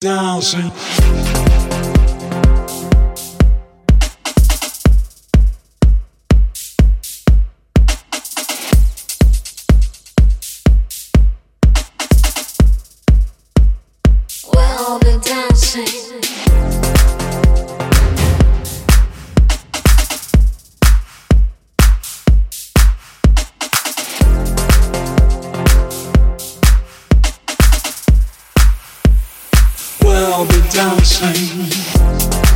dancing. We'll be dancing. We'll be dancing.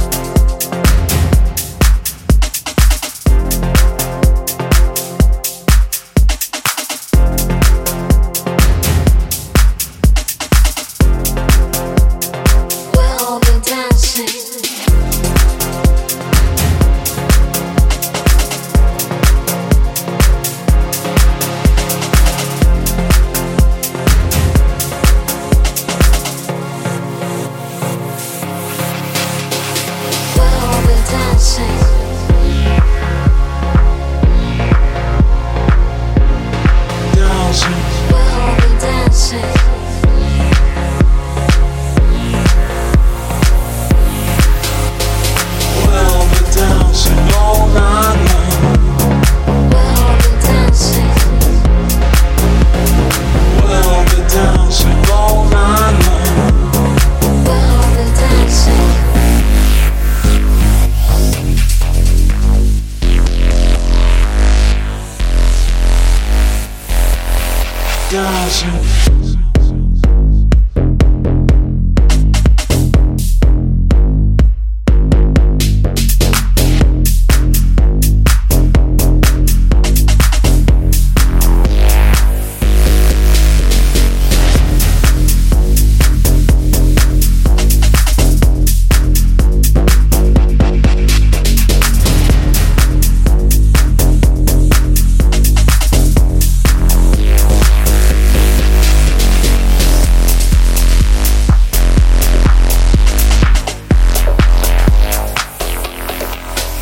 Dancing.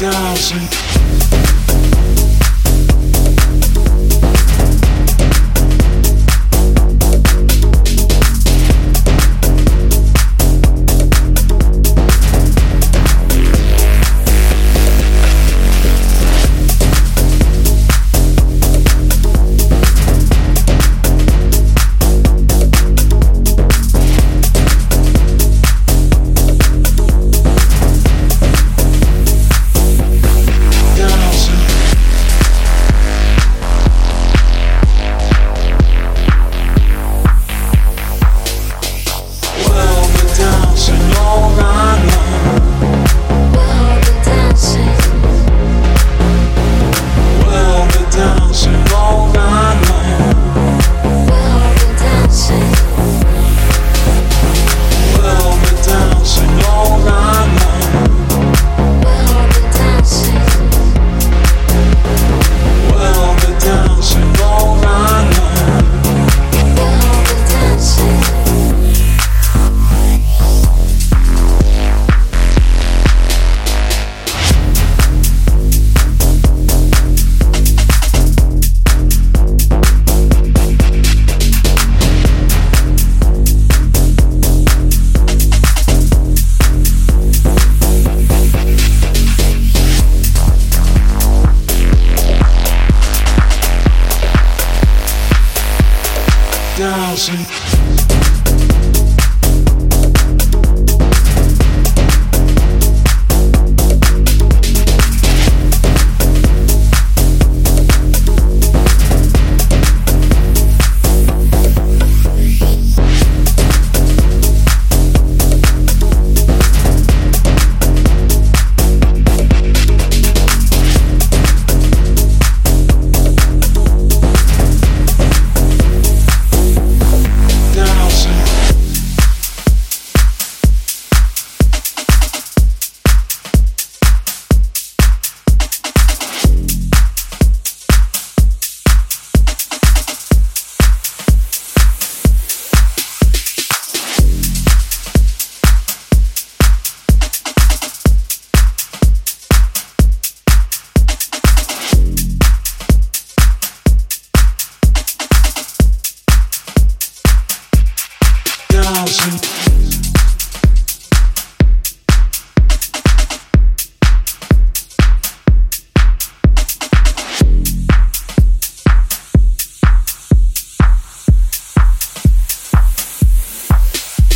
Dancing.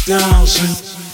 thousand.